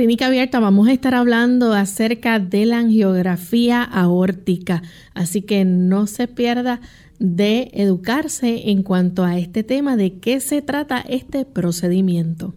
Clínica Abierta vamos a estar hablando acerca de la angiografía aórtica, así que no se pierda de educarse en cuanto a este tema, de qué se trata este procedimiento.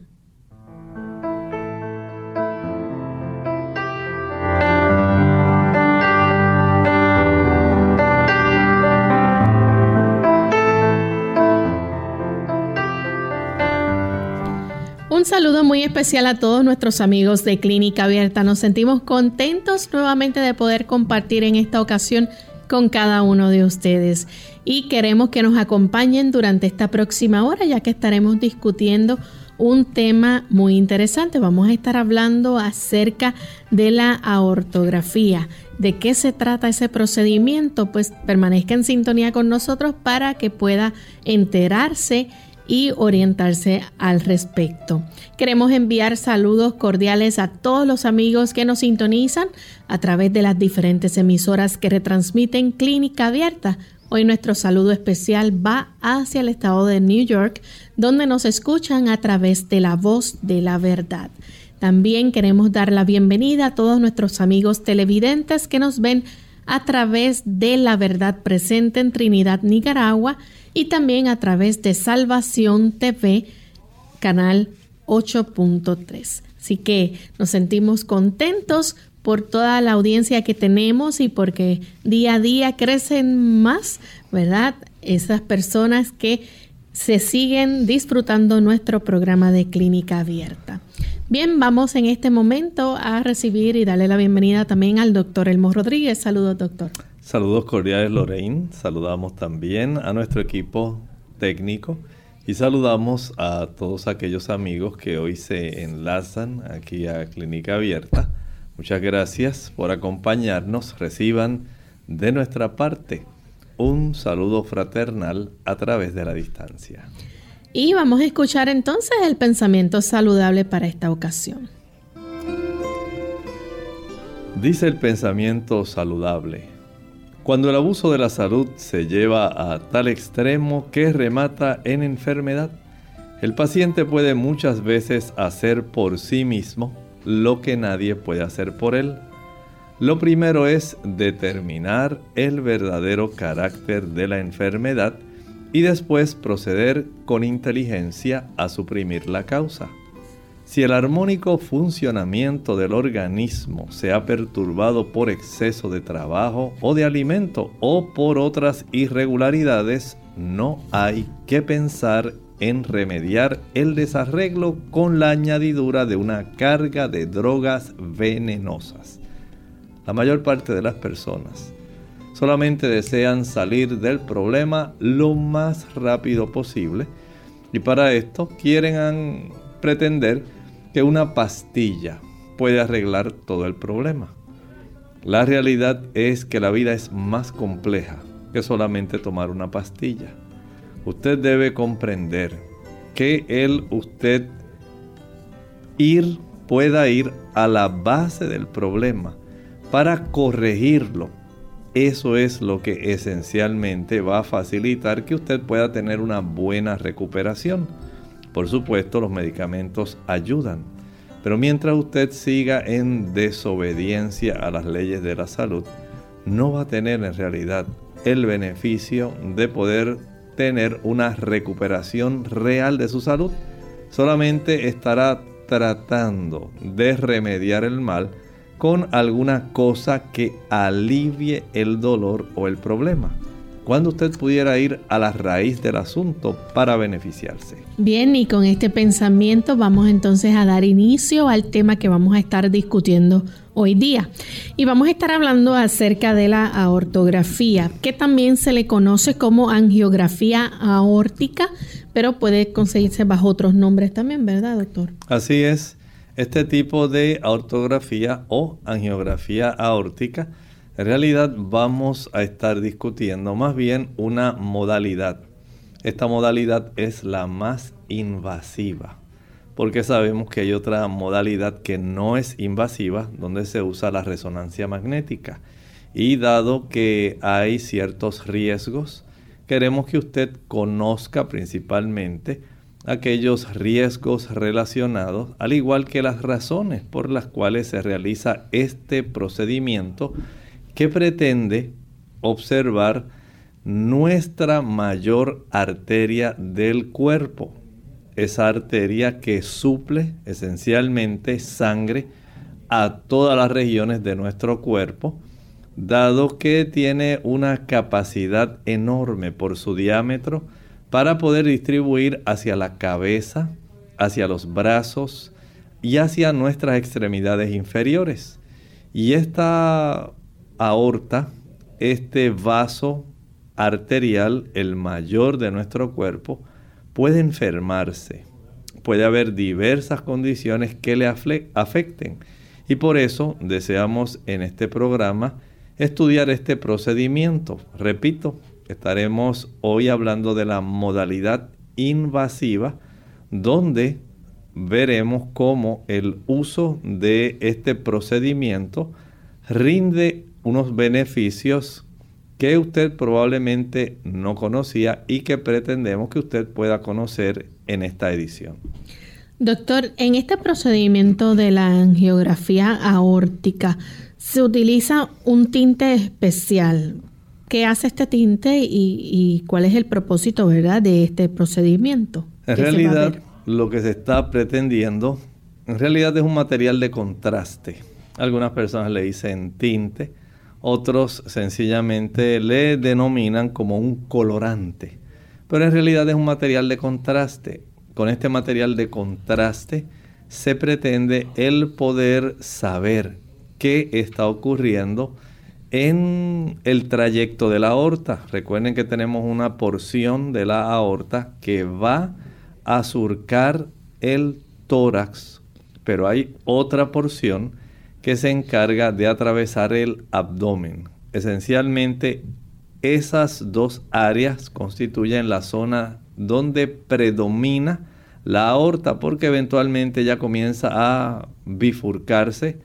Un saludo muy especial a todos nuestros amigos de Clínica Abierta. Nos sentimos contentos nuevamente de poder compartir en esta ocasión con cada uno de ustedes. Y queremos que nos acompañen durante esta próxima hora, ya que estaremos discutiendo un tema muy interesante. Vamos a estar hablando acerca de la aortografía. ¿De qué se trata ese procedimiento? Pues permanezca en sintonía con nosotros para que pueda enterarse y orientarse al respecto. Queremos enviar saludos cordiales a todos los amigos que nos sintonizan a través de las diferentes emisoras que retransmiten Clínica Abierta. Hoy nuestro saludo especial va hacia el estado de New York, donde nos escuchan a través de la voz de la verdad. También queremos dar la bienvenida a todos nuestros amigos televidentes que nos ven a través de la verdad presente en Trinidad, Nicaragua, y también a través de Salvación TV, canal 8.3. Así que nos sentimos contentos por toda la audiencia que tenemos y porque día a día crecen más, ¿verdad? Esas personas que se siguen disfrutando nuestro programa de clínica abierta. Bien, vamos en este momento a recibir y darle la bienvenida también al doctor Elmo Rodríguez. Saludos, doctor. Saludos cordiales Lorraine, saludamos también a nuestro equipo técnico y saludamos a todos aquellos amigos que hoy se enlazan aquí a Clínica Abierta. Muchas gracias por acompañarnos, reciban de nuestra parte un saludo fraternal a través de la distancia. Y vamos a escuchar entonces el pensamiento saludable para esta ocasión. Dice el pensamiento saludable. Cuando el abuso de la salud se lleva a tal extremo que remata en enfermedad, el paciente puede muchas veces hacer por sí mismo lo que nadie puede hacer por él. Lo primero es determinar el verdadero carácter de la enfermedad y después proceder con inteligencia a suprimir la causa. Si el armónico funcionamiento del organismo se ha perturbado por exceso de trabajo o de alimento o por otras irregularidades, no hay que pensar en remediar el desarreglo con la añadidura de una carga de drogas venenosas. La mayor parte de las personas solamente desean salir del problema lo más rápido posible y para esto quieren pretender que una pastilla puede arreglar todo el problema. La realidad es que la vida es más compleja que solamente tomar una pastilla. Usted debe comprender que el usted ir, pueda ir a la base del problema para corregirlo. Eso es lo que esencialmente va a facilitar que usted pueda tener una buena recuperación. Por supuesto, los medicamentos ayudan, pero mientras usted siga en desobediencia a las leyes de la salud, no va a tener en realidad el beneficio de poder tener una recuperación real de su salud. Solamente estará tratando de remediar el mal con alguna cosa que alivie el dolor o el problema cuando usted pudiera ir a la raíz del asunto para beneficiarse. Bien, y con este pensamiento vamos entonces a dar inicio al tema que vamos a estar discutiendo hoy día. Y vamos a estar hablando acerca de la aortografía, que también se le conoce como angiografía aórtica, pero puede conseguirse bajo otros nombres también, ¿verdad, doctor? Así es. Este tipo de aortografía o angiografía aórtica en realidad vamos a estar discutiendo más bien una modalidad. Esta modalidad es la más invasiva, porque sabemos que hay otra modalidad que no es invasiva, donde se usa la resonancia magnética. Y dado que hay ciertos riesgos, queremos que usted conozca principalmente aquellos riesgos relacionados, al igual que las razones por las cuales se realiza este procedimiento que pretende observar nuestra mayor arteria del cuerpo. Esa arteria que suple esencialmente sangre a todas las regiones de nuestro cuerpo, dado que tiene una capacidad enorme por su diámetro para poder distribuir hacia la cabeza, hacia los brazos y hacia nuestras extremidades inferiores. Y esta aorta, este vaso arterial, el mayor de nuestro cuerpo, puede enfermarse. Puede haber diversas condiciones que le afecten. Y por eso deseamos en este programa estudiar este procedimiento. Repito, estaremos hoy hablando de la modalidad invasiva, donde veremos cómo el uso de este procedimiento rinde unos beneficios que usted probablemente no conocía y que pretendemos que usted pueda conocer en esta edición. Doctor, en este procedimiento de la angiografía aórtica se utiliza un tinte especial. ¿Qué hace este tinte y, cuál es el propósito, verdad, de este procedimiento? En realidad, lo que se está pretendiendo, en realidad es un material de contraste. Algunas personas le dicen tinte, otros sencillamente le denominan como un colorante, pero en realidad es un material de contraste. Con este material de contraste se pretende el poder saber qué está ocurriendo en el trayecto de la aorta. Recuerden que tenemos una porción de la aorta que va a surcar el tórax, pero hay otra porción que se encarga de atravesar el abdomen. Esencialmente, esas dos áreas constituyen la zona donde predomina la aorta porque eventualmente ya comienza a bifurcarse,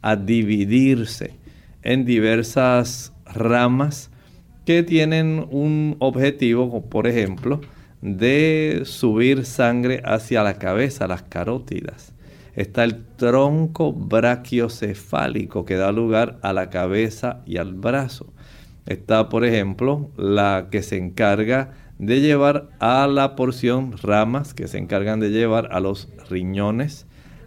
a dividirse en diversas ramas que tienen un objetivo, por ejemplo, de subir sangre hacia la cabeza, las carótidas está el tronco brachiocefálico que da lugar a la cabeza y al brazo. Está, por ejemplo, la que se encarga de llevar a la porción ramas que se encargan de llevar a los riñones,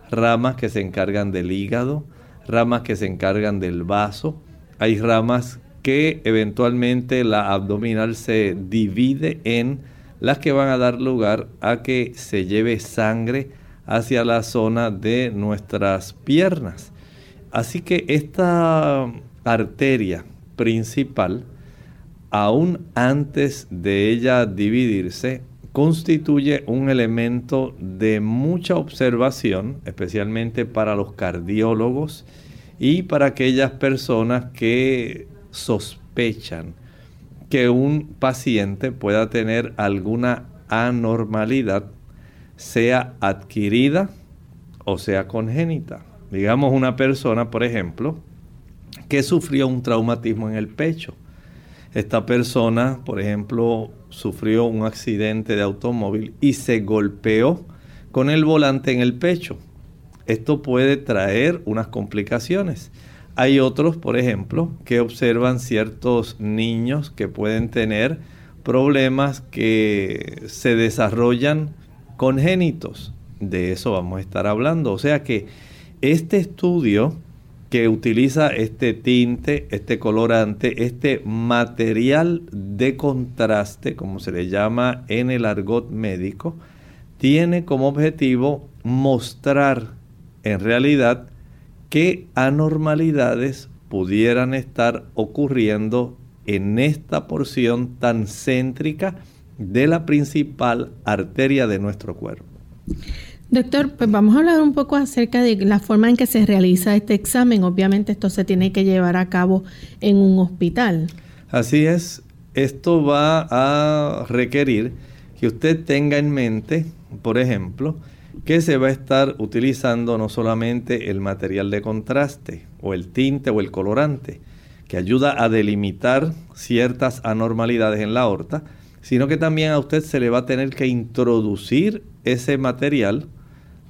ramas que se encargan del hígado, ramas que se encargan del vaso. Hay ramas que eventualmente la abdominal se divide en las que van a dar lugar a que se lleve sangre hacia la zona de nuestras piernas. Así que esta arteria principal, aún antes de ella dividirse, constituye un elemento de mucha observación, especialmente para los cardiólogos y para aquellas personas que sospechan que un paciente pueda tener alguna anormalidad sea adquirida o sea congénita. Digamos una persona, por ejemplo, que sufrió un traumatismo en el pecho. Esta persona, por ejemplo, sufrió un accidente de automóvil y se golpeó con el volante en el pecho. Esto puede traer unas complicaciones. Hay otros, por ejemplo, que observan ciertos niños que pueden tener problemas que se desarrollan congénitos. De eso vamos a estar hablando. O sea que este estudio que utiliza este tinte, este colorante, este material de contraste, como se le llama en el argot médico, tiene como objetivo mostrar en realidad qué anormalidades pudieran estar ocurriendo en esta porción tan céntrica de la principal arteria de nuestro cuerpo. Doctor, pues vamos a hablar un poco acerca de la forma en que se realiza este examen. Obviamente esto se tiene que llevar a cabo en un hospital. Así es, esto va a requerir que usted tenga en mente, por ejemplo, que se va a estar utilizando no solamente el material de contraste o el tinte o el colorante, que ayuda a delimitar ciertas anormalidades en la aorta, sino que también a usted se le va a tener que introducir ese material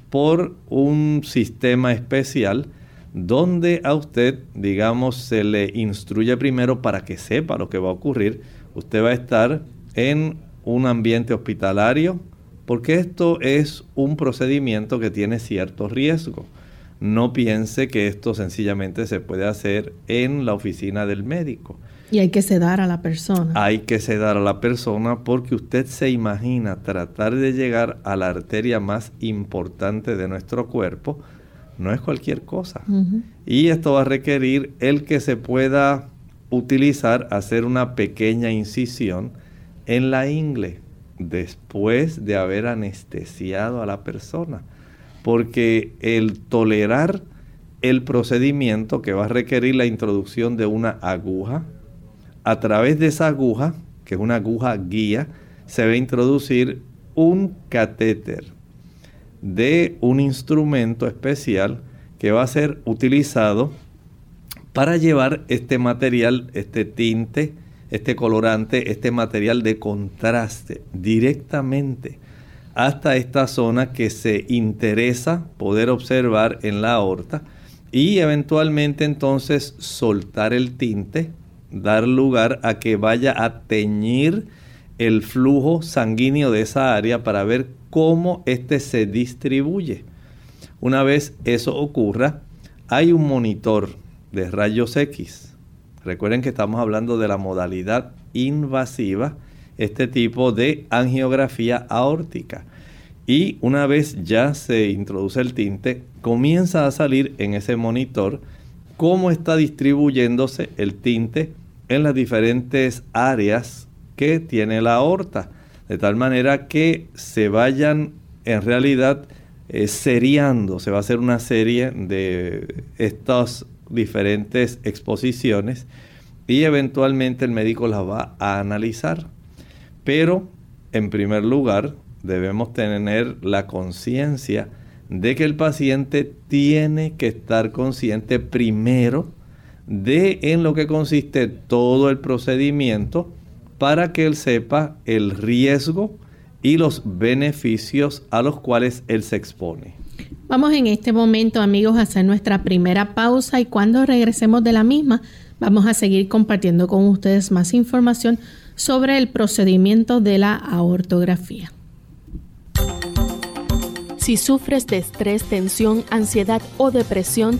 por un sistema especial donde a usted, digamos, se le instruye primero para que sepa lo que va a ocurrir. Usted va a estar en un ambiente hospitalario, porque esto es un procedimiento que tiene cierto riesgo. No piense que esto sencillamente se puede hacer en la oficina del médico. Y hay que sedar a la persona. Hay que sedar a la persona porque usted se imagina tratar de llegar a la arteria más importante de nuestro cuerpo. No es cualquier cosa. Y esto va a requerir el que se pueda utilizar, hacer una pequeña incisión en la ingle después de haber anestesiado a la persona. Porque el tolerar el procedimiento que va a requerir la introducción de una aguja, a través de esa aguja, que es una aguja guía, se va a introducir un catéter de un instrumento especial que va a ser utilizado para llevar este material, este tinte, este colorante, este material de contraste directamente hasta esta zona que se interesa poder observar en la aorta y eventualmente entonces soltar el tinte, dar lugar a que vaya a teñir el flujo sanguíneo de esa área para ver cómo éste se distribuye. Una vez eso ocurra, hay un monitor de rayos X Recuerden que estamos hablando de la modalidad invasiva, este tipo de angiografía aórtica. Y una vez ya se introduce el tinte, comienza a salir en ese monitor cómo está distribuyéndose el tinte en las diferentes áreas que tiene la aorta. De tal manera que se vayan en realidad eh, seriando, se va a hacer una serie de estos diferentes exposiciones y eventualmente el médico las va a analizar. Pero, en primer lugar, debemos tener la conciencia de que el paciente tiene que estar consciente primero de en lo que consiste todo el procedimiento para que él sepa el riesgo y los beneficios a los cuales él se expone. Vamos en este momento, amigos, a hacer nuestra primera pausa y cuando regresemos de la misma, vamos a seguir compartiendo con ustedes más información sobre el procedimiento de la aortografía. Si sufres de estrés, tensión, ansiedad o depresión,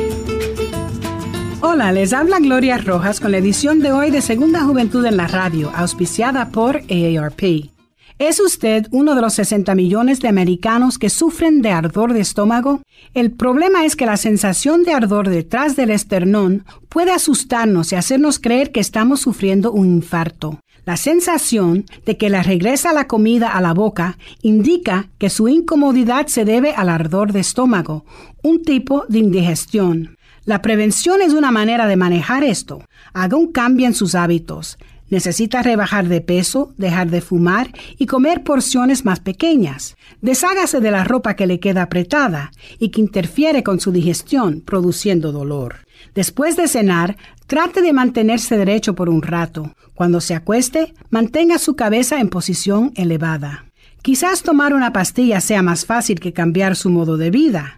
Hola, les habla Gloria Rojas con la edición de hoy de Segunda Juventud en la Radio, auspiciada por AARP. ¿Es usted uno de los 60 millones de americanos que sufren de ardor de estómago? El problema es que la sensación de ardor detrás del esternón puede asustarnos y hacernos creer que estamos sufriendo un infarto. La sensación de que le regresa la comida a la boca indica que su incomodidad se debe al ardor de estómago, un tipo de indigestión. La prevención es una manera de manejar esto. Haga un cambio en sus hábitos. Necesita rebajar de peso, dejar de fumar y comer porciones más pequeñas. Deshágase de la ropa que le queda apretada y que interfiere con su digestión, produciendo dolor. Después de cenar, trate de mantenerse derecho por un rato. Cuando se acueste, mantenga su cabeza en posición elevada. Quizás tomar una pastilla sea más fácil que cambiar su modo de vida.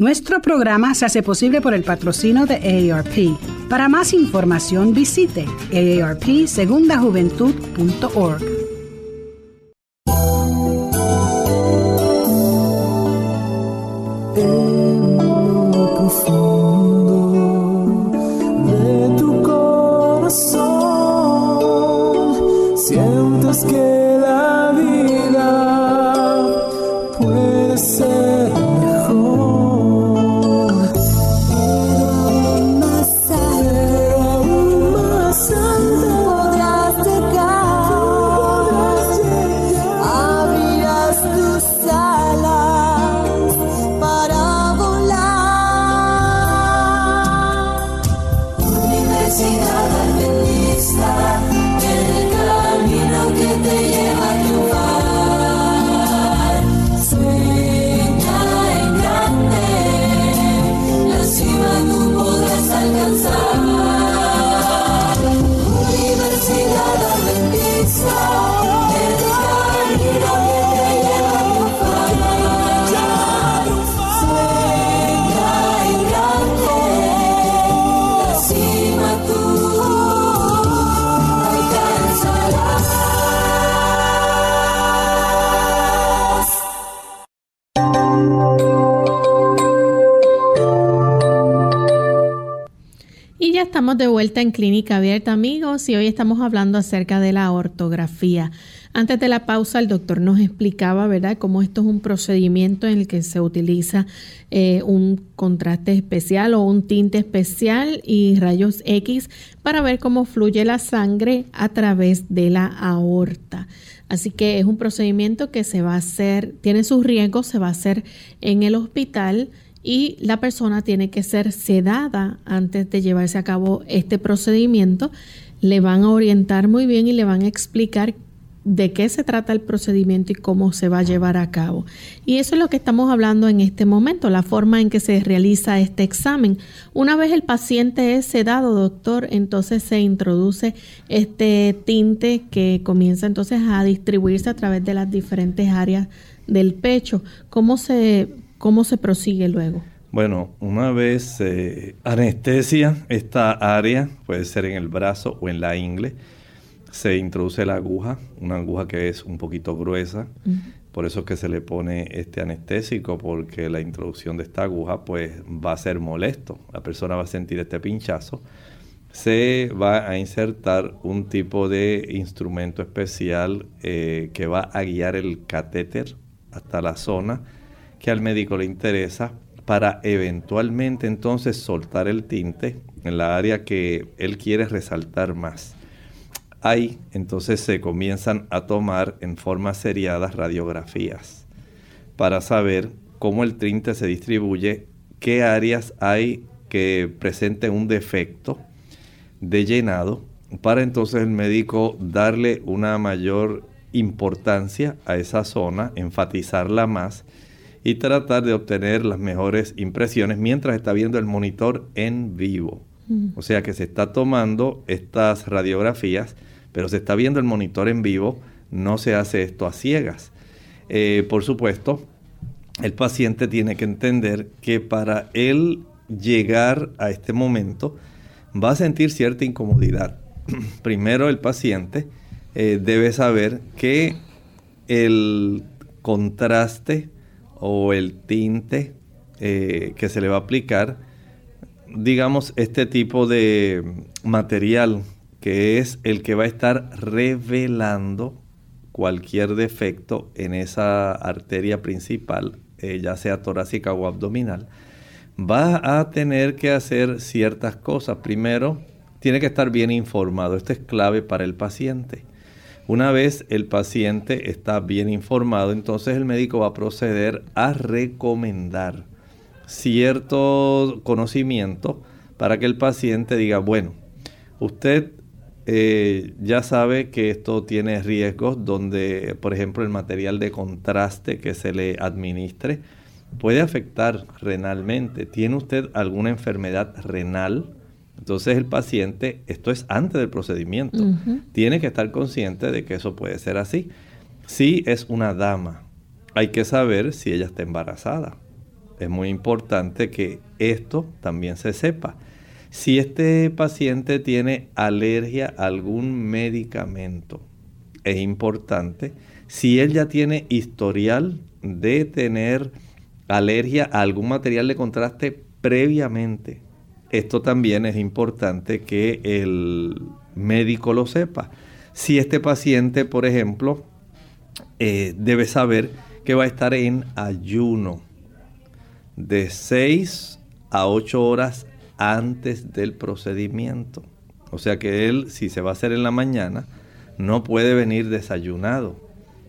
Nuestro programa se hace posible por el patrocino de AARP. Para más información visite aarpsegundajuventud.org. de vuelta en Clínica Abierta, amigos, y hoy estamos hablando acerca de la ortografía. Antes de la pausa, el doctor nos explicaba, ¿verdad?, cómo esto es un procedimiento en el que se utiliza eh, un contraste especial o un tinte especial y rayos X para ver cómo fluye la sangre a través de la aorta. Así que es un procedimiento que se va a hacer, tiene sus riesgos, se va a hacer en el hospital y la persona tiene que ser sedada antes de llevarse a cabo este procedimiento. Le van a orientar muy bien y le van a explicar de qué se trata el procedimiento y cómo se va a llevar a cabo. Y eso es lo que estamos hablando en este momento, la forma en que se realiza este examen. Una vez el paciente es sedado, doctor, entonces se introduce este tinte que comienza entonces a distribuirse a través de las diferentes áreas del pecho. ¿Cómo se ¿Cómo se prosigue luego? Bueno, una vez se anestesia esta área, puede ser en el brazo o en la ingle, se introduce la aguja, una aguja que es un poquito gruesa, por eso es que se le pone este anestésico, porque la introducción de esta aguja pues va a ser molesto, la persona va a sentir este pinchazo. Se va a insertar un tipo de instrumento especial eh, que va a guiar el catéter hasta la zona que al médico le interesa para eventualmente entonces soltar el tinte en la área que él quiere resaltar más. Ahí entonces se comienzan a tomar en forma seriadas radiografías para saber cómo el tinte se distribuye, qué áreas hay que presenten un defecto de llenado, para entonces el médico darle una mayor importancia a esa zona, enfatizarla más y tratar de obtener las mejores impresiones mientras está viendo el monitor en vivo. Mm. O sea que se está tomando estas radiografías, pero se está viendo el monitor en vivo, no se hace esto a ciegas. Eh, por supuesto, el paciente tiene que entender que para él llegar a este momento, va a sentir cierta incomodidad. Primero el paciente eh, debe saber que el contraste o el tinte eh, que se le va a aplicar, digamos, este tipo de material que es el que va a estar revelando cualquier defecto en esa arteria principal, eh, ya sea torácica o abdominal, va a tener que hacer ciertas cosas. Primero, tiene que estar bien informado. Esto es clave para el paciente. Una vez el paciente está bien informado, entonces el médico va a proceder a recomendar cierto conocimiento para que el paciente diga, bueno, usted eh, ya sabe que esto tiene riesgos donde, por ejemplo, el material de contraste que se le administre puede afectar renalmente. ¿Tiene usted alguna enfermedad renal? Entonces el paciente, esto es antes del procedimiento, tiene que estar consciente de que eso puede ser así. Si es una dama, hay que saber si ella está embarazada. Es muy importante que esto también se sepa. Si este paciente tiene alergia a algún medicamento, es importante. Si él ya tiene historial de tener alergia a algún material de contraste previamente, esto también es importante que el médico lo sepa. Si este paciente, por ejemplo, eh, debe saber que va a estar en ayuno de 6 a 8 horas antes del procedimiento. O sea que él, si se va a hacer en la mañana, no puede venir desayunado.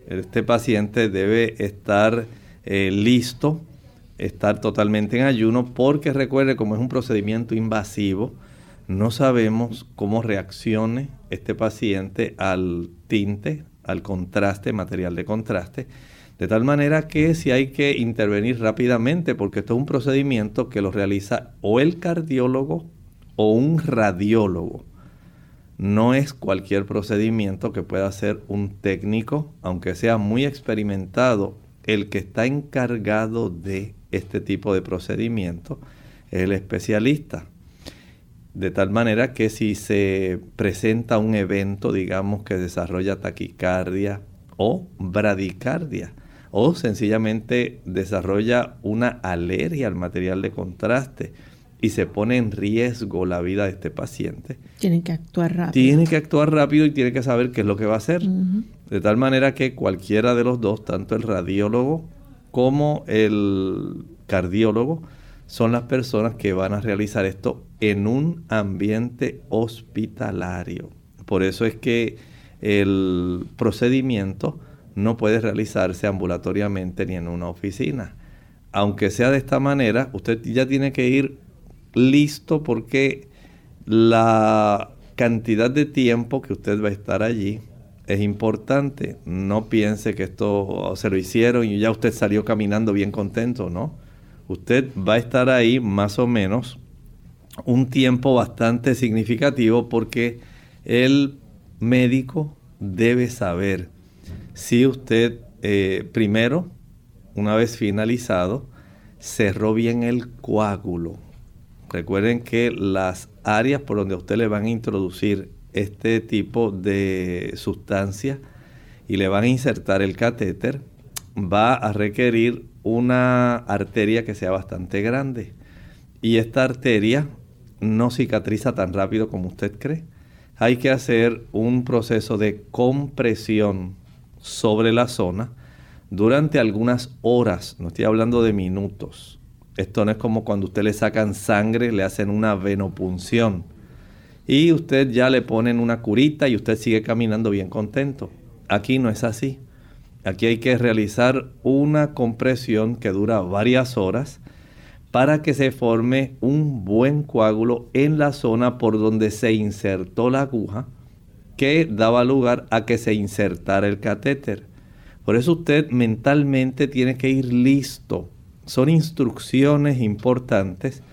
Este paciente debe estar eh, listo estar totalmente en ayuno porque recuerde como es un procedimiento invasivo, no sabemos cómo reaccione este paciente al tinte, al contraste, material de contraste, de tal manera que si hay que intervenir rápidamente, porque esto es un procedimiento que lo realiza o el cardiólogo o un radiólogo. No es cualquier procedimiento que pueda hacer un técnico, aunque sea muy experimentado, el que está encargado de este tipo de procedimiento es el especialista. De tal manera que si se presenta un evento, digamos, que desarrolla taquicardia o bradicardia, o sencillamente desarrolla una alergia al material de contraste y se pone en riesgo la vida de este paciente. Tiene que actuar rápido. Tiene que actuar rápido y tiene que saber qué es lo que va a hacer. De tal manera que cualquiera de los dos, tanto el radiólogo como el cardiólogo son las personas que van a realizar esto en un ambiente hospitalario. Por eso es que el procedimiento no puede realizarse ambulatoriamente ni en una oficina. Aunque sea de esta manera, usted ya tiene que ir listo porque la cantidad de tiempo que usted va a estar allí es importante. No piense que esto se lo hicieron y ya usted salió caminando bien contento, ¿no? Usted va a estar ahí más o menos un tiempo bastante significativo porque el médico debe saber si usted eh, primero, una vez finalizado, cerró bien el coágulo. Recuerden que las áreas por donde usted le van a introducir este tipo de sustancia y le van a insertar el catéter, va a requerir una arteria que sea bastante grande. Y esta arteria no cicatriza tan rápido como usted cree. Hay que hacer un proceso de compresión sobre la zona durante algunas horas, no estoy hablando de minutos. Esto no es como cuando usted le sacan sangre, le hacen una venopunción y usted ya le ponen una curita y usted sigue caminando bien contento. Aquí no es así. Aquí hay que realizar una compresión que dura varias horas para que se forme un buen coágulo en la zona por donde se insertó la aguja que daba lugar a que se insertara el catéter. Por eso usted mentalmente tiene que ir listo. Son instrucciones importantes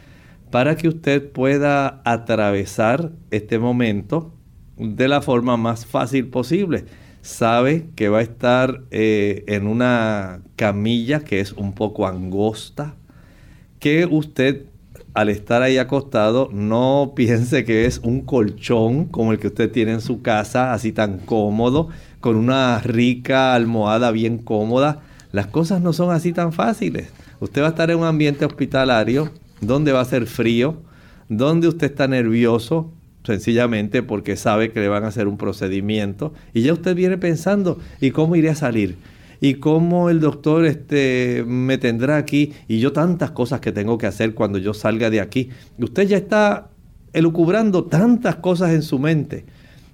para que usted pueda atravesar este momento de la forma más fácil posible. Sabe que va a estar eh, en una camilla que es un poco angosta, que usted al estar ahí acostado, no piense que es un colchón como el que usted tiene en su casa, así tan cómodo, con una rica almohada bien cómoda. Las cosas no son así tan fáciles. Usted va a estar en un ambiente hospitalario donde va a ser frío, donde usted está nervioso, sencillamente porque sabe que le van a hacer un procedimiento y ya usted viene pensando, ¿y cómo iré a salir? y cómo el doctor este, me tendrá aquí y yo tantas cosas que tengo que hacer cuando yo salga de aquí. Usted ya está elucubrando tantas cosas en su mente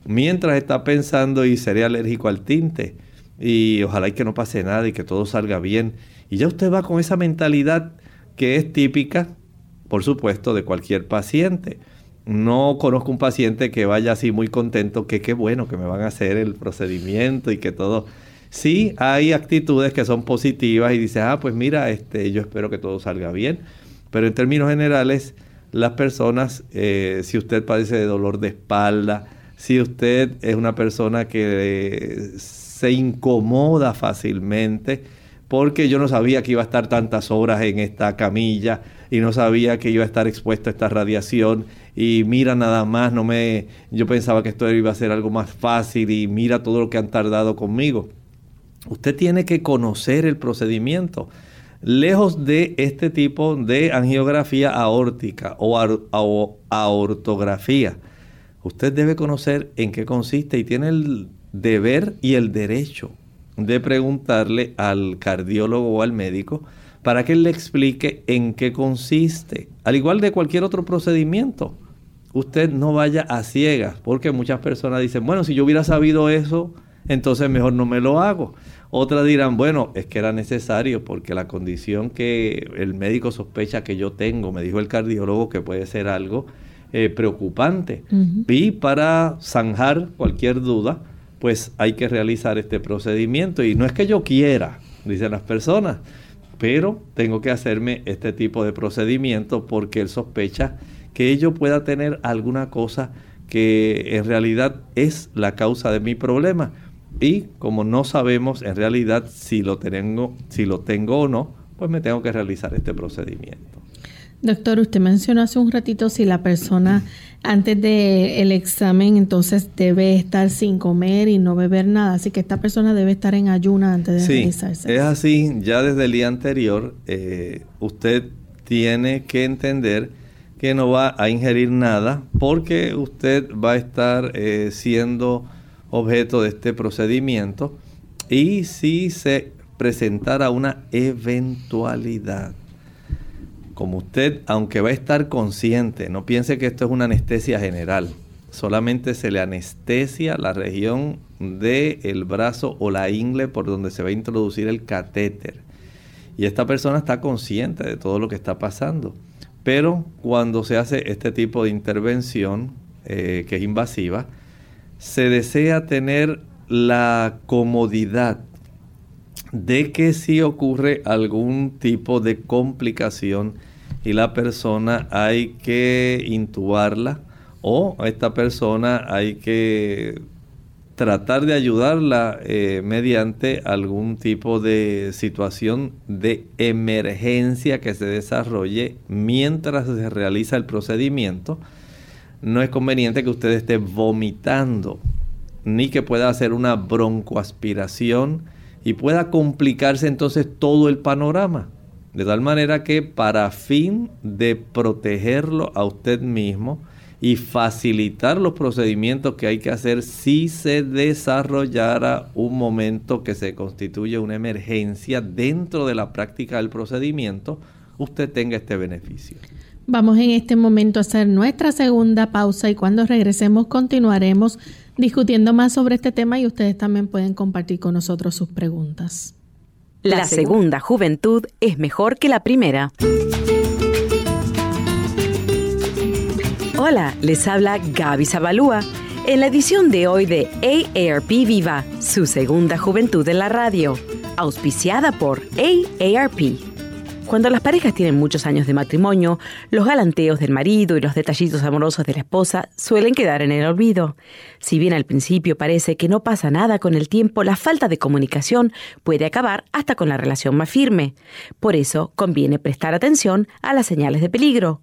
mientras está pensando y seré alérgico al tinte y ojalá y que no pase nada y que todo salga bien. Y ya usted va con esa mentalidad que es típica, por supuesto, de cualquier paciente. No conozco un paciente que vaya así muy contento, que qué bueno que me van a hacer el procedimiento y que todo Sí, hay actitudes que son positivas y dices, ah, pues mira, este, yo espero que todo salga bien. Pero en términos generales, las personas, eh, si usted padece de dolor de espalda, si usted es una persona que se incomoda fácilmente, porque yo no sabía que iba a estar tantas horas en esta camilla y no sabía que iba a estar expuesto a esta radiación y mira nada más, no me yo pensaba que esto iba a ser algo más fácil y mira todo lo que han tardado conmigo. Usted tiene que conocer el procedimiento. Lejos de este tipo de angiografía aórtica o, aortografía, usted debe conocer en qué consiste y tiene el deber y el derecho de preguntarle al cardiólogo o al médico para que él le explique en qué consiste. Al igual de cualquier otro procedimiento, usted no vaya a ciegas, porque muchas personas dicen, bueno, si yo hubiera sabido eso, entonces mejor no me lo hago. Otras dirán, bueno, es que era necesario porque la condición que el médico sospecha que yo tengo, me dijo el cardiólogo que puede ser algo eh, preocupante. Y para zanjar cualquier duda, pues hay que realizar este procedimiento. Y no es que yo quiera, dicen las personas, pero tengo que hacerme este tipo de procedimiento porque él sospecha que ello pueda tener alguna cosa que en realidad es la causa de mi problema. Y como no sabemos en realidad si lo tengo, si lo tengo o no, pues me tengo que realizar este procedimiento. Doctor, usted mencionó hace un ratito si la persona antes del examen entonces debe estar sin comer y no beber nada, así que esta persona debe estar en ayuna antes de sí, realizarse. Es así, ya desde el día anterior eh, usted tiene que entender que no va a ingerir nada porque usted va a estar eh, siendo objeto de este procedimiento y si se presentara una eventualidad. Como usted, aunque va a estar consciente, no piense que esto es una anestesia general, solamente se le anestesia la región del brazo o la ingle por donde se va a introducir el catéter. Y esta persona está consciente de todo lo que está pasando. Pero cuando se hace este tipo de intervención, eh, que es invasiva, se desea tener la comodidad de que si ocurre algún tipo de complicación y la persona hay que intubarla o a esta persona hay que tratar de ayudarla eh, mediante algún tipo de situación de emergencia que se desarrolle mientras se realiza el procedimiento no es conveniente que usted esté vomitando, ni que pueda hacer una broncoaspiración y pueda complicarse entonces todo el panorama. De tal manera que para fin de protegerlo a usted mismo y facilitar los procedimientos que hay que hacer si se desarrollara un momento que se constituye una emergencia dentro de la práctica del procedimiento, usted tenga este beneficio. Vamos en este momento a hacer nuestra segunda pausa y cuando regresemos continuaremos discutiendo más sobre este tema y ustedes también pueden compartir con nosotros sus preguntas. La segunda juventud es mejor que la primera. Hola, les habla Gaby Zabalúa en la edición de hoy de AARP Viva, su segunda juventud en la radio, auspiciada por AARP. Cuando las parejas tienen muchos años de matrimonio, los galanteos del marido y los detallitos amorosos de la esposa suelen quedar en el olvido. Si bien al principio parece que no pasa nada con el tiempo, la falta de comunicación puede acabar hasta con la relación más firme. Por eso conviene prestar atención a las señales de peligro.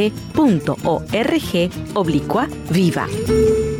aarp.org oblicua viva.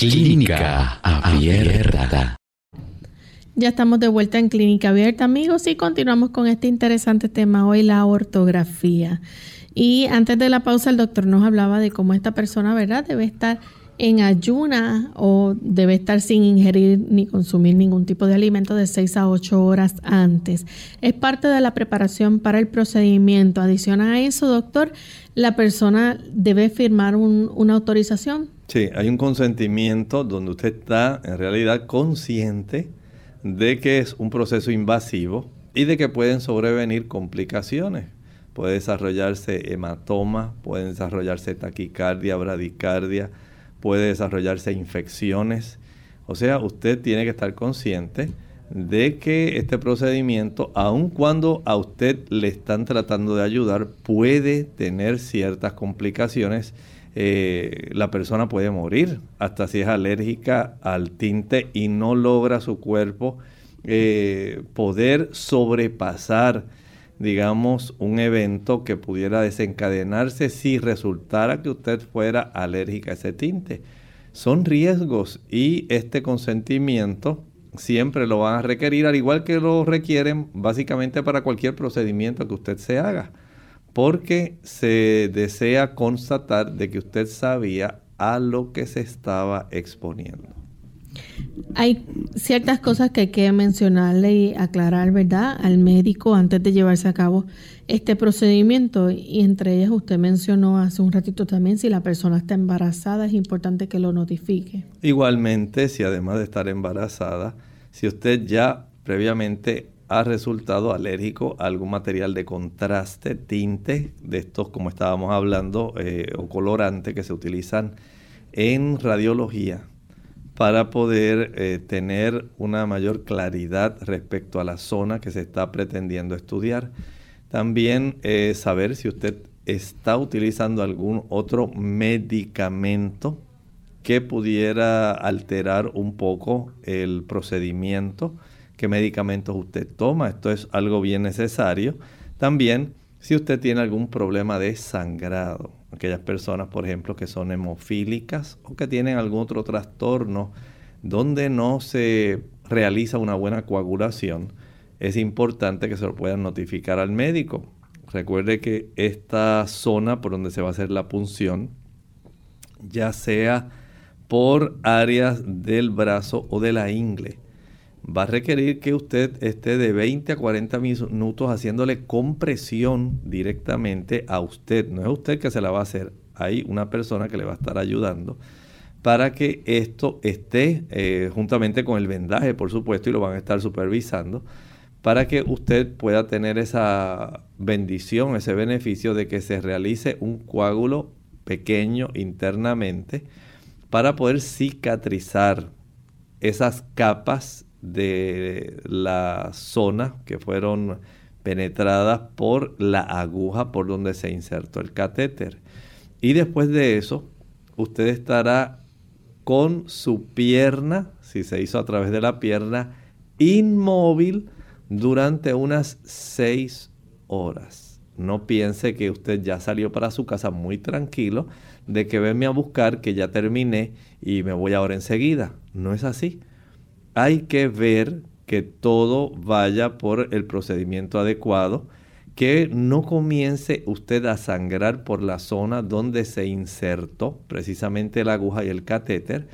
Clínica Abierta. Ya estamos de vuelta en Clínica Abierta, amigos, y continuamos con este interesante tema hoy, la ortografía. Y antes de la pausa, el doctor nos hablaba de cómo esta persona, ¿verdad?, debe estar en ayuna o debe estar sin ingerir ni consumir ningún tipo de alimento de 6 a 8 horas antes. Es parte de la preparación para el procedimiento. Adicional a eso, doctor, la persona debe firmar una autorización Sí, hay un consentimiento donde usted está en realidad consciente de que es un proceso invasivo y de que pueden sobrevenir complicaciones. Puede desarrollarse hematoma, puede desarrollarse taquicardia, bradicardia, puede desarrollarse infecciones. O sea, usted tiene que estar consciente de que este procedimiento, aun cuando a usted le están tratando de ayudar, puede tener ciertas complicaciones eh, la persona puede morir, hasta si es alérgica al tinte y no logra su cuerpo eh, poder sobrepasar, digamos, un evento que pudiera desencadenarse si resultara que usted fuera alérgica a ese tinte. Son riesgos y este consentimiento siempre lo van a requerir, al igual que lo requieren básicamente para cualquier procedimiento que usted se haga porque se desea constatar de que usted sabía a lo que se estaba exponiendo. Hay ciertas cosas que hay que mencionarle y aclarar, ¿verdad?, al médico antes de llevarse a cabo este procedimiento. Y entre ellas usted mencionó hace un ratito también, si la persona está embarazada, es importante que lo notifique. Igualmente, si además de estar embarazada, si usted ya previamente ha resultado alérgico a algún material de contraste, tinte, de estos como estábamos hablando, eh, o colorante que se utilizan en radiología para poder eh, tener una mayor claridad respecto a la zona que se está pretendiendo estudiar. También eh, saber si usted está utilizando algún otro medicamento que pudiera alterar un poco el procedimiento qué medicamentos usted toma. Esto es algo bien necesario. También si usted tiene algún problema de sangrado, aquellas personas, por ejemplo, que son hemofílicas o que tienen algún otro trastorno donde no se realiza una buena coagulación, es importante que se lo puedan notificar al médico. Recuerde que esta zona por donde se va a hacer la punción, ya sea por áreas del brazo o de la ingle, va a requerir que usted esté de 20 a 40 minutos haciéndole compresión directamente a usted. No es usted que se la va a hacer, hay una persona que le va a estar ayudando para que esto esté eh, juntamente con el vendaje, por supuesto, y lo van a estar supervisando, para que usted pueda tener esa bendición, ese beneficio de que se realice un coágulo pequeño internamente para poder cicatrizar esas capas de la zona que fueron penetradas por la aguja por donde se insertó el catéter. Y después de eso, usted estará con su pierna, si se hizo a través de la pierna, inmóvil durante unas seis horas. No piense que usted ya salió para su casa muy tranquilo de que venme a buscar, que ya terminé y me voy ahora enseguida. No es así. Hay que ver que todo vaya por el procedimiento adecuado, que no comience usted a sangrar por la zona donde se insertó precisamente la aguja y el catéter,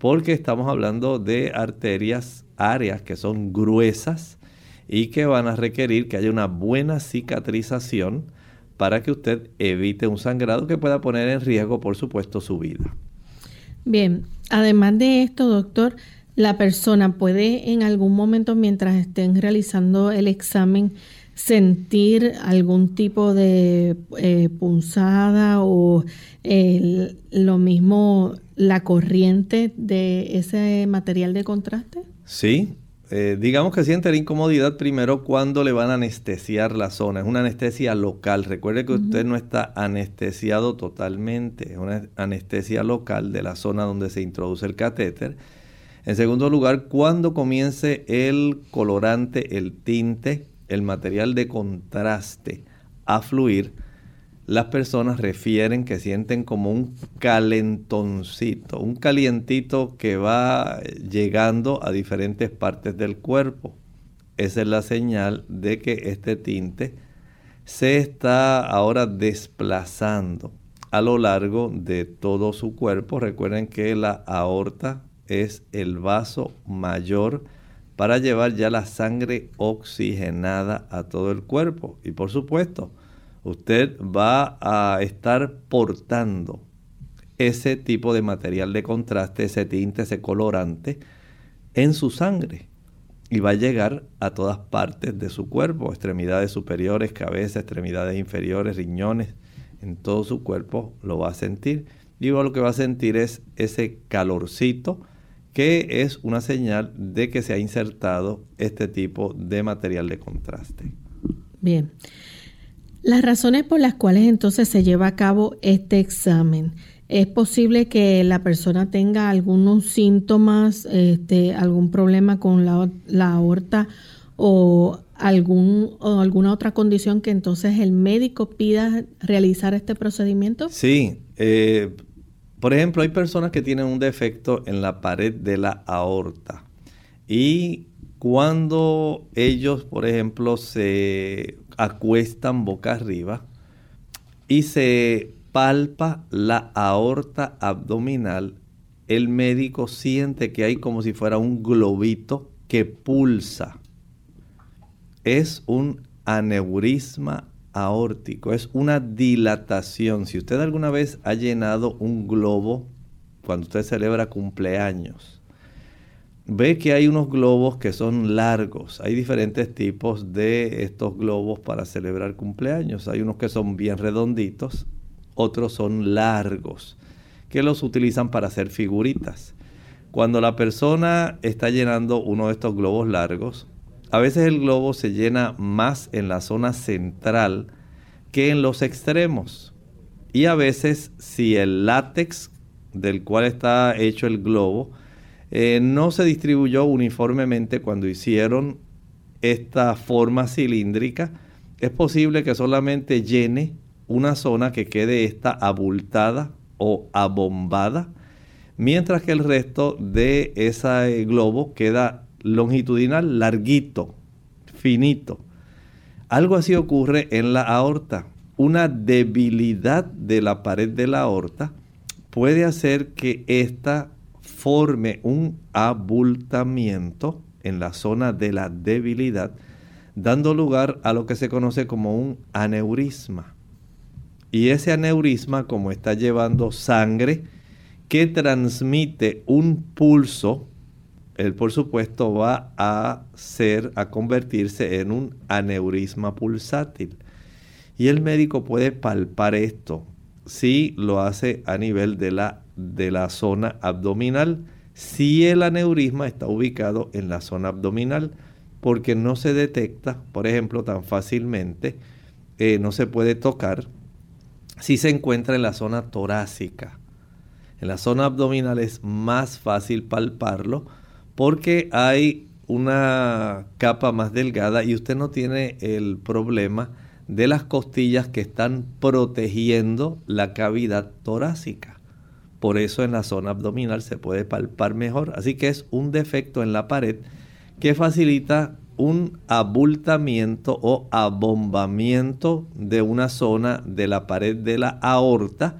porque estamos hablando de arterias, áreas que son gruesas y que van a requerir que haya una buena cicatrización para que usted evite un sangrado que pueda poner en riesgo, por supuesto, su vida. Bien, además de esto, doctor, la persona puede en algún momento mientras estén realizando el examen sentir algún tipo de eh, punzada o lo mismo la corriente de ese material de contraste? Sí, eh, digamos que siente la incomodidad primero cuando le van a anestesiar la zona. Es una anestesia local. Recuerde que usted no está anestesiado totalmente. Es una anestesia local de la zona donde se introduce el catéter. En segundo lugar, cuando comience el colorante, el tinte, el material de contraste a fluir, las personas refieren que sienten como un calentoncito, un calientito que va llegando a diferentes partes del cuerpo. Esa es la señal de que este tinte se está ahora desplazando a lo largo de todo su cuerpo. Recuerden que la aorta es el vaso mayor para llevar ya la sangre oxigenada a todo el cuerpo. Y por supuesto, usted va a estar portando ese tipo de material de contraste, ese tinte, ese colorante en su sangre y va a llegar a todas partes de su cuerpo, extremidades superiores, cabeza, extremidades inferiores, riñones, en todo su cuerpo lo va a sentir. Y lo que va a sentir es ese calorcito que es una señal de que se ha insertado este tipo de material de contraste. Bien. Las razones por las cuales entonces se lleva a cabo este examen. Es posible que la persona tenga algunos síntomas, este, algún problema con la, aorta o, algún, o alguna otra condición que entonces el médico pida realizar este procedimiento. Sí, eh, por ejemplo, hay personas que tienen un defecto en la pared de la aorta y cuando ellos, por ejemplo, se acuestan boca arriba y se palpa la aorta abdominal, el médico siente que hay como si fuera un globito que pulsa. Es un aneurisma aórtico, es una dilatación. Si usted alguna vez ha llenado un globo cuando usted celebra cumpleaños, ve que hay unos globos que son largos. Hay diferentes tipos de estos globos para celebrar cumpleaños. Hay unos que son bien redonditos, otros son largos, que los utilizan para hacer figuritas. Cuando la persona está llenando uno de estos globos largos, a veces el globo se llena más en la zona central que en los extremos. Y a veces si el látex del cual está hecho el globo eh, no se distribuyó uniformemente cuando hicieron esta forma cilíndrica, es posible que solamente llene una zona que quede esta abultada o abombada, mientras que el resto de ese globo queda longitudinal, larguito, finito. Algo así ocurre en la aorta. Una debilidad de la pared de la aorta puede hacer que esta forme un abultamiento en la zona de la debilidad, dando lugar a lo que se conoce como un aneurisma. Y ese aneurisma, como está llevando sangre que transmite un pulso, él por supuesto va a ser, a convertirse en un aneurisma pulsátil. Y el médico puede palpar esto si lo hace a nivel de la, de la zona abdominal, si el aneurisma está ubicado en la zona abdominal, porque no se detecta, por ejemplo, tan fácilmente, eh, no se puede tocar si se encuentra en la zona torácica. En la zona abdominal es más fácil palparlo porque hay una capa más delgada y usted no tiene el problema de las costillas que están protegiendo la cavidad torácica. Por eso en la zona abdominal se puede palpar mejor. Así que es un defecto en la pared que facilita un abultamiento o abombamiento de una zona de la pared de la aorta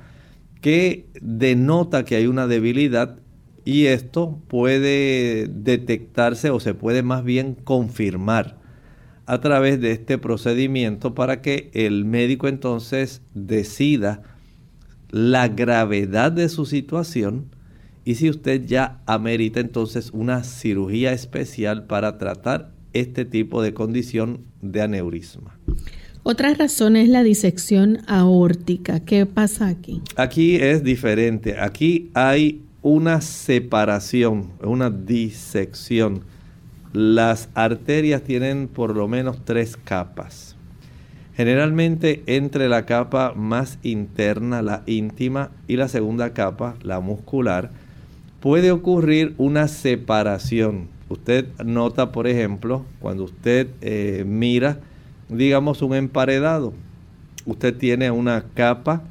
que denota que hay una debilidad y esto puede detectarse o se puede más bien confirmar a través de este procedimiento para que el médico entonces decida la gravedad de su situación y si usted ya amerita entonces una cirugía especial para tratar este tipo de condición de aneurisma. Otra razón es la disección aórtica. ¿Qué pasa aquí? Aquí es diferente. Aquí hay una separación, una disección. Las arterias tienen por lo menos tres capas. Generalmente entre la capa más interna, la íntima, y la segunda capa, la muscular, puede ocurrir una separación. Usted nota, por ejemplo, cuando usted eh, mira, digamos, un emparedado, usted tiene una capa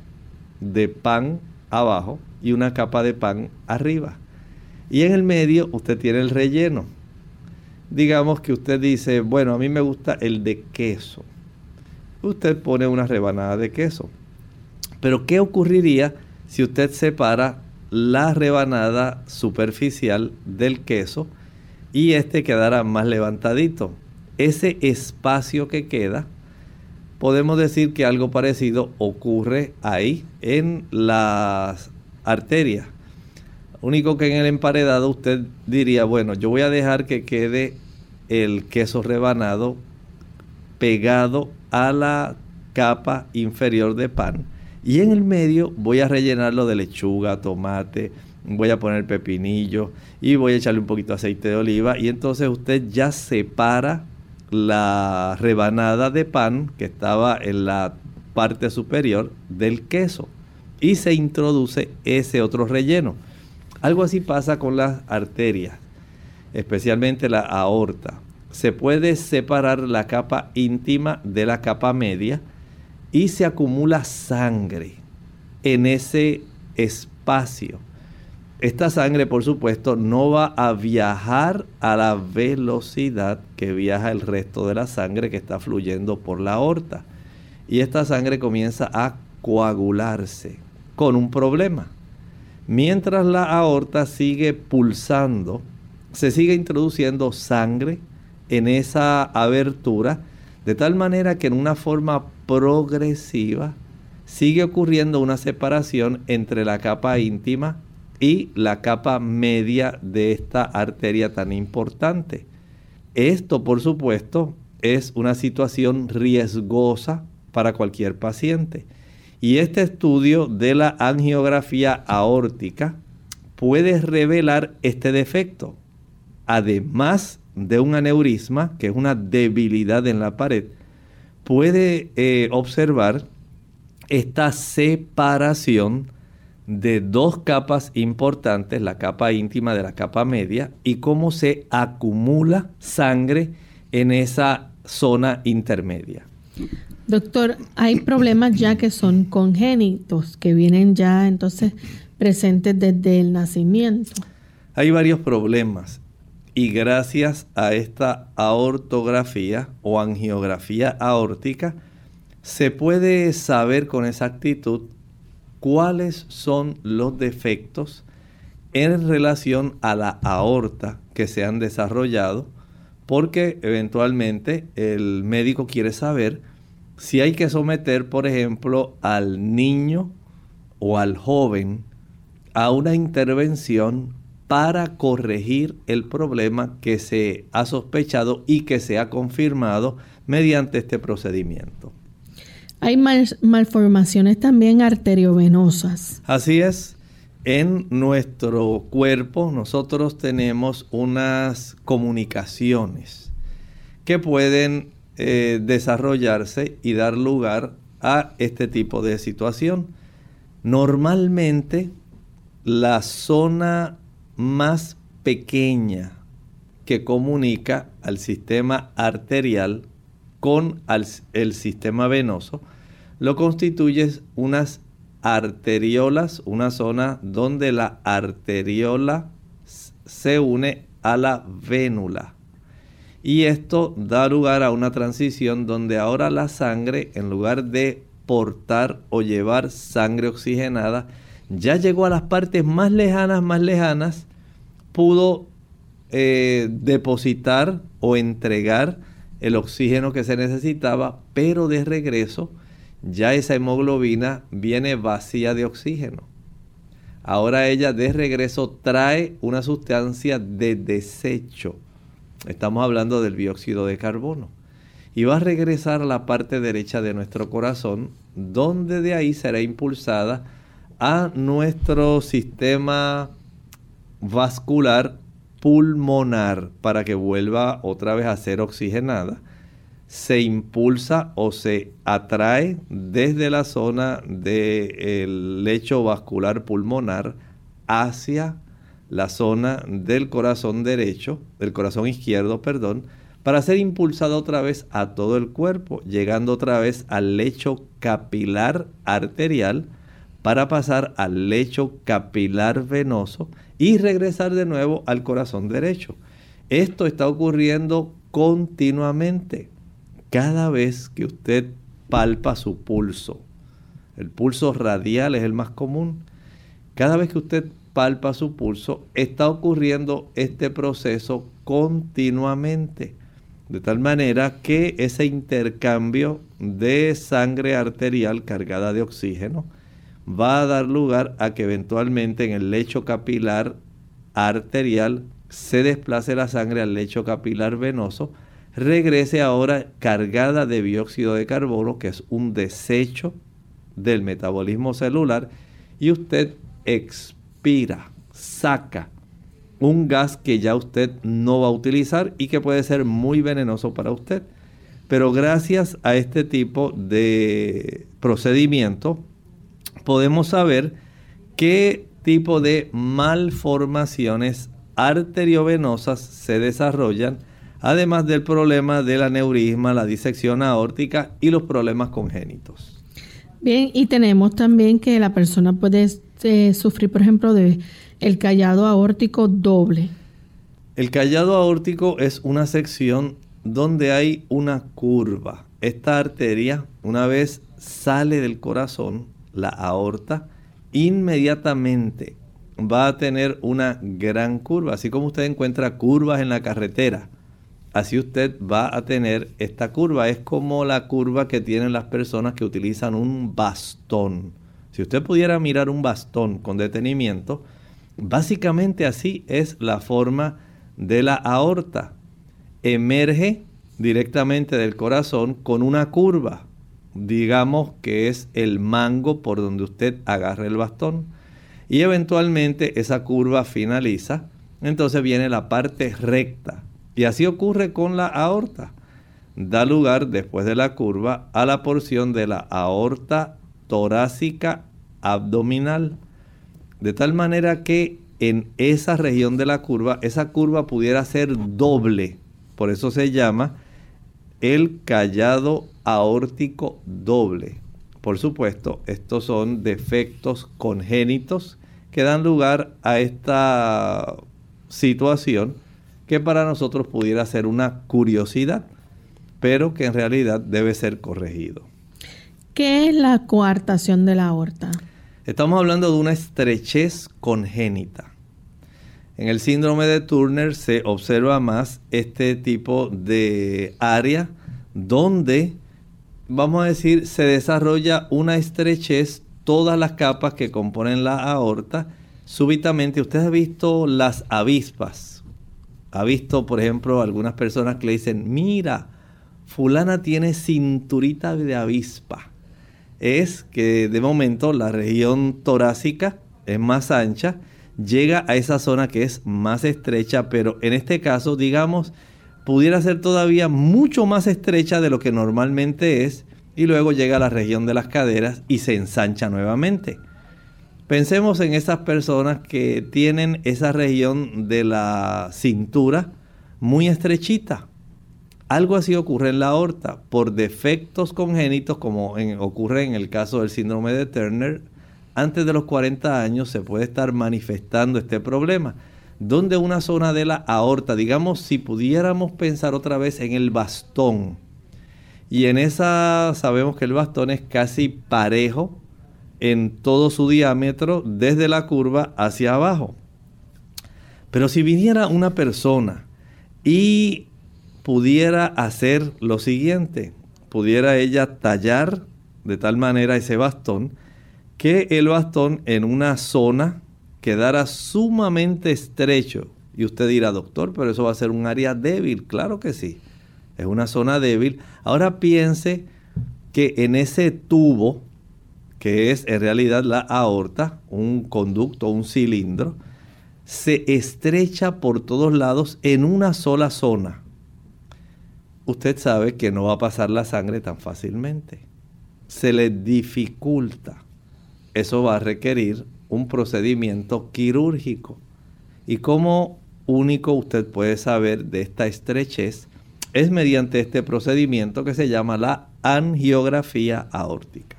de pan abajo y una capa de pan arriba. Y en el medio usted tiene el relleno. Digamos que usted dice, bueno, a mí me gusta el de queso. Usted pone una rebanada de queso. Pero ¿qué ocurriría si usted separa la rebanada superficial del queso? y este quedará más levantadito. Ese espacio que queda, podemos decir que algo parecido ocurre ahí en las arterias. Único que en el emparedado usted diría, bueno, yo voy a dejar que quede el queso rebanado pegado a la capa inferior de pan y en el medio voy a rellenarlo de lechuga, tomate, voy a poner pepinillo y voy a echarle un poquito de aceite de oliva y entonces usted ya separa la rebanada de pan que estaba en la parte superior del queso y se introduce ese otro relleno. Algo así pasa con las arterias, especialmente la aorta. Se puede separar la capa íntima de la capa media y se acumula sangre en ese espacio esta sangre, por supuesto, no va a viajar a la velocidad que viaja el resto de la sangre que está fluyendo por la aorta. Y esta sangre comienza a coagularse con un problema. Mientras la aorta sigue pulsando, se sigue introduciendo sangre en esa abertura, de tal manera que en una forma progresiva sigue ocurriendo una separación entre la capa íntima y la capa media de esta arteria tan importante. Esto, por supuesto, es una situación riesgosa para cualquier paciente. Y este estudio de la angiografía aórtica puede revelar este defecto. Además de un aneurisma, que es una debilidad en la pared, puede eh, observar esta separación de dos capas importantes, la capa íntima de la capa media, y cómo se acumula sangre en esa zona intermedia. Doctor, hay problemas ya que son congénitos, que vienen ya entonces presentes desde el nacimiento. Hay varios problemas y gracias a esta aortografía o angiografía aórtica se puede saber con exactitud cuáles son los defectos en relación a la aorta que se han desarrollado, porque eventualmente el médico quiere saber si hay que someter, por ejemplo, al niño o al joven a una intervención para corregir el problema que se ha sospechado y que se ha confirmado mediante este procedimiento. hay malformaciones también arteriovenosas. Así es. En nuestro cuerpo nosotros tenemos unas comunicaciones que pueden eh, desarrollarse y dar lugar a este tipo de situación. Normalmente la zona más pequeña que comunica al sistema arterial con el sistema venoso lo constituye unas arteriolas, una zona donde la arteriola se une a la vénula. Y esto da lugar a una transición donde ahora la sangre, en lugar de portar o llevar sangre oxigenada, ya llegó a las partes más lejanas, más lejanas, pudo eh, depositar o entregar el oxígeno que se necesitaba, pero de regreso ya esa hemoglobina viene vacía de oxígeno. Ahora ella de regreso trae una sustancia de desecho. Estamos hablando del dióxido de carbono. Y va a regresar a la parte derecha de nuestro corazón, donde de ahí será impulsada a nuestro sistema vascular pulmonar para que vuelva otra vez a ser oxigenada se impulsa o se atrae desde la zona del lecho vascular pulmonar hacia la zona del corazón derecho, del corazón izquierdo, perdón, para ser impulsado otra vez a todo el cuerpo, llegando otra vez al lecho capilar arterial para pasar al lecho capilar venoso y regresar de nuevo al corazón derecho. Esto está ocurriendo continuamente cada vez que usted palpa su pulso, el pulso radial es el más común, cada vez que usted palpa su pulso, está ocurriendo este proceso continuamente. De tal manera que ese intercambio de sangre arterial cargada de oxígeno va a dar lugar a que eventualmente en el lecho capilar arterial se desplace la sangre al lecho capilar venoso regrese ahora cargada de dióxido de carbono, que es un desecho del metabolismo celular, y usted saca un gas que ya usted no va a utilizar y que puede ser muy venenoso para usted. Pero gracias a este tipo de procedimiento podemos saber qué tipo de malformaciones arteriovenosas se desarrollan además del problema del aneurisma, la disección aórtica y los problemas congénitos. Bien, y tenemos también que la persona puede sufrir, por ejemplo, de el callado aórtico doble. El callado aórtico es una sección donde hay una curva. Esta arteria, una vez sale del corazón, la aorta, inmediatamente va a tener una gran curva. Así como usted encuentra curvas en la carretera, así usted va a tener esta curva. Es como la curva que tienen las personas que utilizan un bastón. Si usted pudiera mirar un bastón con detenimiento, básicamente así es la forma de la aorta. Emerge directamente del corazón con una curva. Digamos que es el mango por donde usted agarra el bastón. Y eventualmente esa curva finaliza. Entonces viene la parte recta y así ocurre con la aorta. Da lugar después de la curva a la porción de la aorta torácica abdominal. De tal manera que en esa región de la curva, esa curva pudiera ser doble. Por eso se llama el callado aórtico doble. Por supuesto, estos son defectos congénitos que dan lugar a esta situación que para nosotros pudiera ser una curiosidad, pero que en realidad debe ser corregido. ¿Qué es la coartación de la aorta? Estamos hablando de una estrechez congénita. En el síndrome de Turner se observa más este tipo de área donde, vamos a decir, se desarrolla una estrechez, todas las capas que componen la aorta. Súbitamente, usted ha visto las avispas ha visto, por ejemplo, algunas personas que le dicen, mira, fulana tiene cinturita de avispa. Es que de momento la región torácica es más ancha, llega a esa zona que es más estrecha, pero en este caso, digamos, pudiera ser todavía mucho más estrecha de lo que normalmente es y luego llega a la región de las caderas y se ensancha nuevamente. Pensemos en esas personas que tienen esa región de la cintura muy estrechita. Algo así ocurre en la aorta por defectos congénitos como ocurre en el caso del síndrome de Turner. Antes de los 40 años se puede estar manifestando este problema donde una zona de la aorta, digamos si pudiéramos pensar otra vez en el bastón, y en esa sabemos que el bastón es casi parejo en todo su diámetro desde la curva hacia abajo. Pero si viniera una persona y pudiera hacer lo siguiente, pudiera ella tallar de tal manera ese bastón que el bastón en una zona quedara sumamente estrecho. Y usted dirá, doctor, pero eso va a ser un área débil. Claro que sí, es una zona débil. Ahora piense que en ese tubo que es en realidad la aorta, un conducto, un cilindro, se estrecha por todos lados en una sola zona. Usted sabe que no va a pasar la sangre tan fácilmente. Se le dificulta. Eso va a requerir un procedimiento quirúrgico. Y como único usted puede saber de esta estrechez es mediante este procedimiento que se llama la angiografía aórtica.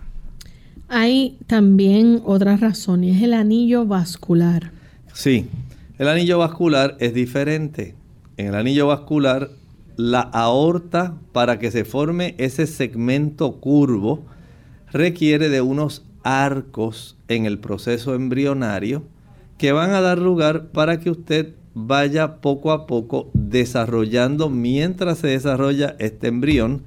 Hay también otra razón y es el anillo vascular. Sí, el anillo vascular es diferente. En el anillo vascular, la aorta, para que se forme ese segmento curvo, requiere de unos arcos en el proceso embrionario que van a dar lugar para que usted vaya poco a poco desarrollando mientras se desarrolla este embrión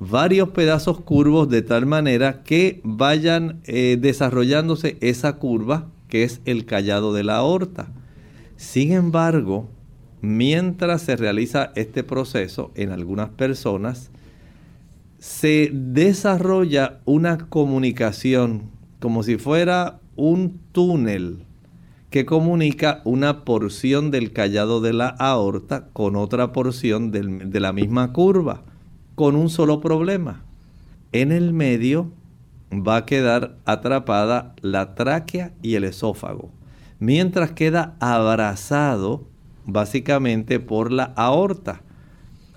varios pedazos curvos de tal manera que vayan eh, desarrollándose esa curva que es el callado de la aorta. Sin embargo, mientras se realiza este proceso en algunas personas, se desarrolla una comunicación como si fuera un túnel que comunica una porción del callado de la aorta con otra porción de la misma curva con un solo problema. En el medio va a quedar atrapada la tráquea y el esófago, mientras queda abrazado básicamente por la aorta.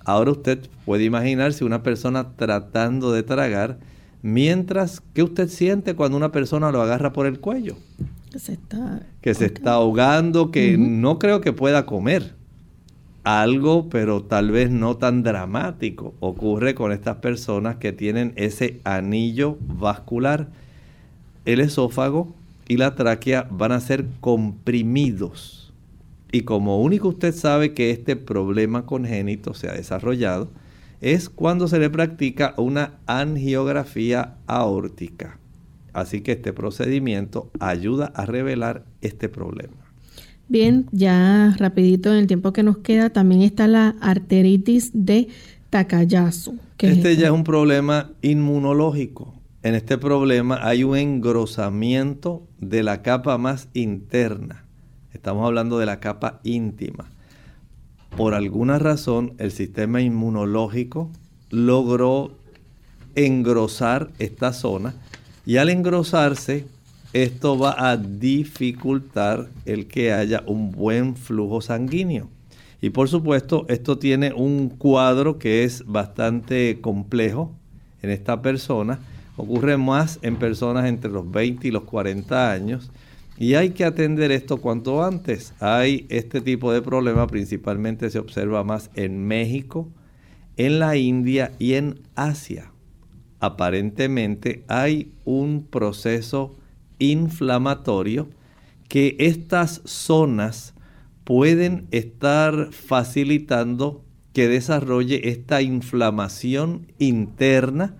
Ahora usted puede imaginarse una persona tratando de tragar, mientras que usted siente cuando una persona lo agarra por el cuello. Que se está, que se está ahogando, que no creo que pueda comer algo, pero tal vez no tan dramático, ocurre con estas personas que tienen ese anillo vascular. El esófago y la tráquea van a ser comprimidos. Y como único usted sabe que este problema congénito se ha desarrollado, es cuando se le practica una angiografía aórtica. Así que este procedimiento ayuda a revelar este problema. Bien, ya rapidito en el tiempo que nos queda, también está la arteritis de Takayasu. Este ya es un problema inmunológico. En este problema hay un engrosamiento de la capa más interna. Estamos hablando de la capa íntima. Por alguna razón, el sistema inmunológico logró engrosar esta zona y al engrosarse esto va a dificultar el que haya un buen flujo sanguíneo. Y por supuesto, esto tiene un cuadro que es bastante complejo en esta persona. Ocurre más en personas entre los 20 y los 40 años. Y hay que atender esto cuanto antes. Hay este tipo de problema, principalmente se observa más en México, en la India y en Asia. Aparentemente hay un proceso inflamatorio que estas zonas pueden estar facilitando que desarrolle esta inflamación interna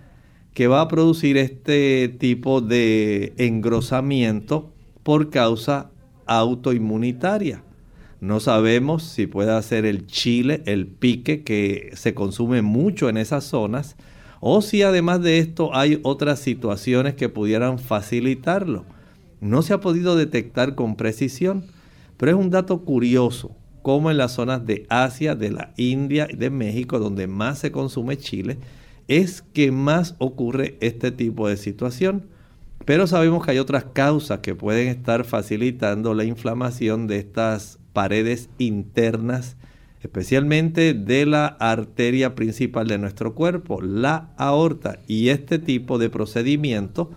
que va a producir este tipo de engrosamiento por causa autoinmunitaria. No sabemos si puede ser el chile, el pique que se consume mucho en esas zonas, o si además de esto hay otras situaciones que pudieran facilitarlo. No se ha podido detectar con precisión, pero es un dato curioso como en las zonas de Asia, de la India y de México, donde más se consume chile, es que más ocurre este tipo de situación. Pero sabemos que hay otras causas que pueden estar facilitando la inflamación de estas paredes internas, especialmente de la arteria principal de nuestro cuerpo, la aorta. Y este tipo de procedimiento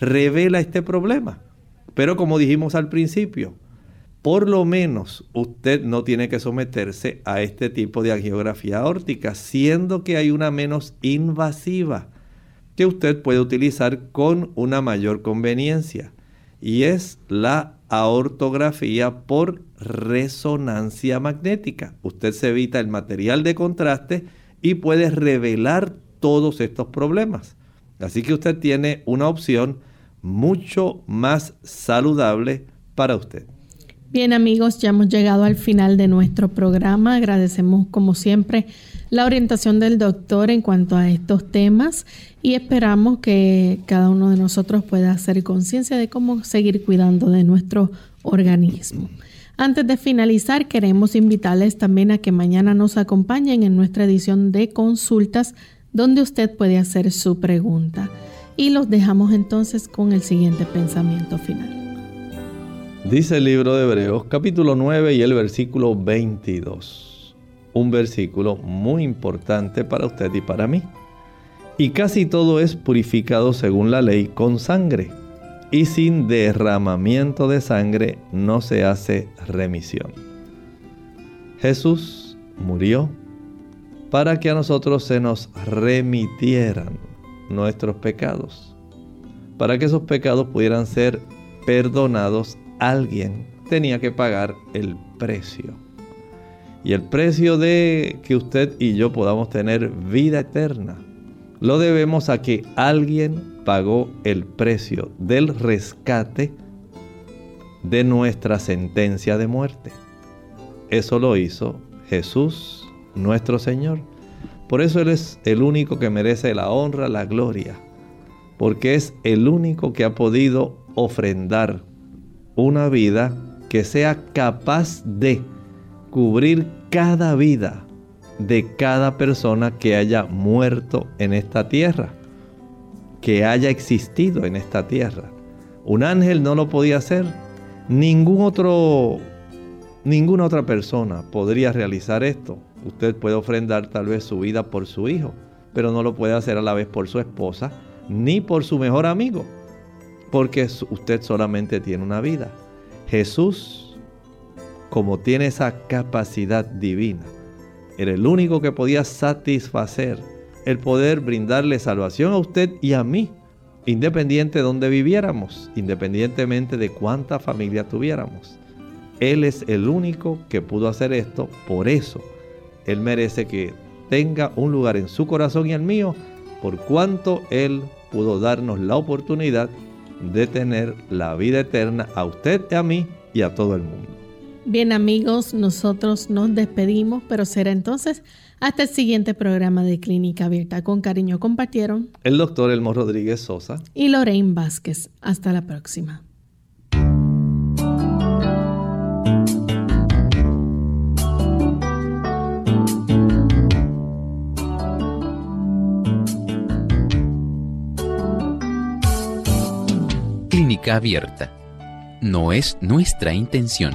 revela este problema. Pero como dijimos al principio, por lo menos usted no tiene que someterse a este tipo de angiografía aórtica, siendo que hay una menos invasiva que usted puede utilizar con una mayor conveniencia y es la aortografía por resonancia magnética. Usted se evita el material de contraste y puede revelar todos estos problemas. Así que usted tiene una opción mucho más saludable para usted. Bien amigos, ya hemos llegado al final de nuestro programa. Agradecemos como siempre la orientación del doctor en cuanto a estos temas y esperamos que cada uno de nosotros pueda hacer conciencia de cómo seguir cuidando de nuestro organismo. Antes de finalizar, queremos invitarles también a que mañana nos acompañen en nuestra edición de consultas donde usted puede hacer su pregunta. Y los dejamos entonces con el siguiente pensamiento final. Dice el libro de Hebreos capítulo 9 y el versículo 22. Un versículo muy importante para usted y para mí. Y casi todo es purificado según la ley con sangre. Y sin derramamiento de sangre no se hace remisión. Jesús murió para que a nosotros se nos remitieran nuestros pecados. Para que esos pecados pudieran ser perdonados alguien tenía que pagar el precio. Y el precio de que usted y yo podamos tener vida eterna lo debemos a que alguien pagó el precio del rescate de nuestra sentencia de muerte. Eso lo hizo Jesús, nuestro Señor. Por eso Él es el único que merece la honra, la gloria, porque es el único que ha podido ofrendar una vida que sea capaz de cubrir cada vida de cada persona que haya muerto en esta tierra, que haya existido en esta tierra. Un ángel no lo podía hacer, ningún otro ninguna otra persona podría realizar esto. Usted puede ofrendar tal vez su vida por su hijo, pero no lo puede hacer a la vez por su esposa ni por su mejor amigo porque usted solamente tiene una vida. Jesús, como tiene esa capacidad divina, era el único que podía satisfacer el poder brindarle salvación a usted y a mí, independiente de donde viviéramos, independientemente de cuánta familia tuviéramos. Él es el único que pudo hacer esto, por eso Él merece que tenga un lugar en su corazón y el mío, por cuanto Él pudo darnos la oportunidad de tener la vida eterna a usted a mí y a todo el mundo. Bien amigos, nosotros nos despedimos, pero será entonces hasta el siguiente programa de Clínica Abierta. Con cariño compartieron el doctor Elmo Rodríguez Sosa y Lorraine Vázquez. Hasta la próxima. abierta. No es nuestra intención